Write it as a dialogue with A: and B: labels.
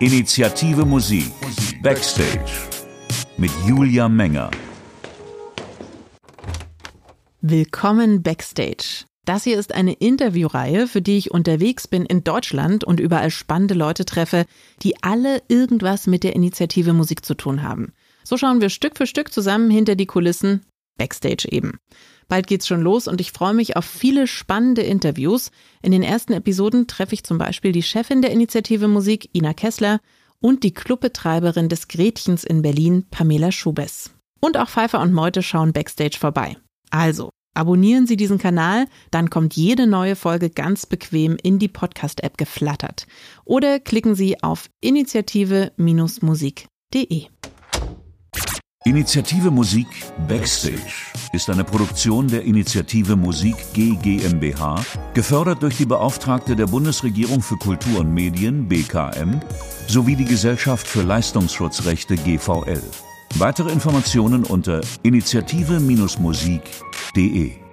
A: Initiative Musik Backstage mit Julia Menger.
B: Willkommen Backstage. Das hier ist eine Interviewreihe, für die ich unterwegs bin in Deutschland und überall spannende Leute treffe, die alle irgendwas mit der Initiative Musik zu tun haben. So schauen wir Stück für Stück zusammen hinter die Kulissen, Backstage eben. Bald geht's schon los und ich freue mich auf viele spannende Interviews. In den ersten Episoden treffe ich zum Beispiel die Chefin der Initiative Musik, Ina Kessler, und die Clubbetreiberin des Gretchens in Berlin, Pamela Schubes. Und auch Pfeiffer und Meute schauen Backstage vorbei. Also, abonnieren Sie diesen Kanal, dann kommt jede neue Folge ganz bequem in die Podcast-App geflattert. Oder klicken Sie auf initiative-musik.de.
A: Initiative Musik Backstage ist eine Produktion der Initiative Musik GmbH, gefördert durch die Beauftragte der Bundesregierung für Kultur und Medien BKM sowie die Gesellschaft für Leistungsschutzrechte GVL. Weitere Informationen unter initiative-musik.de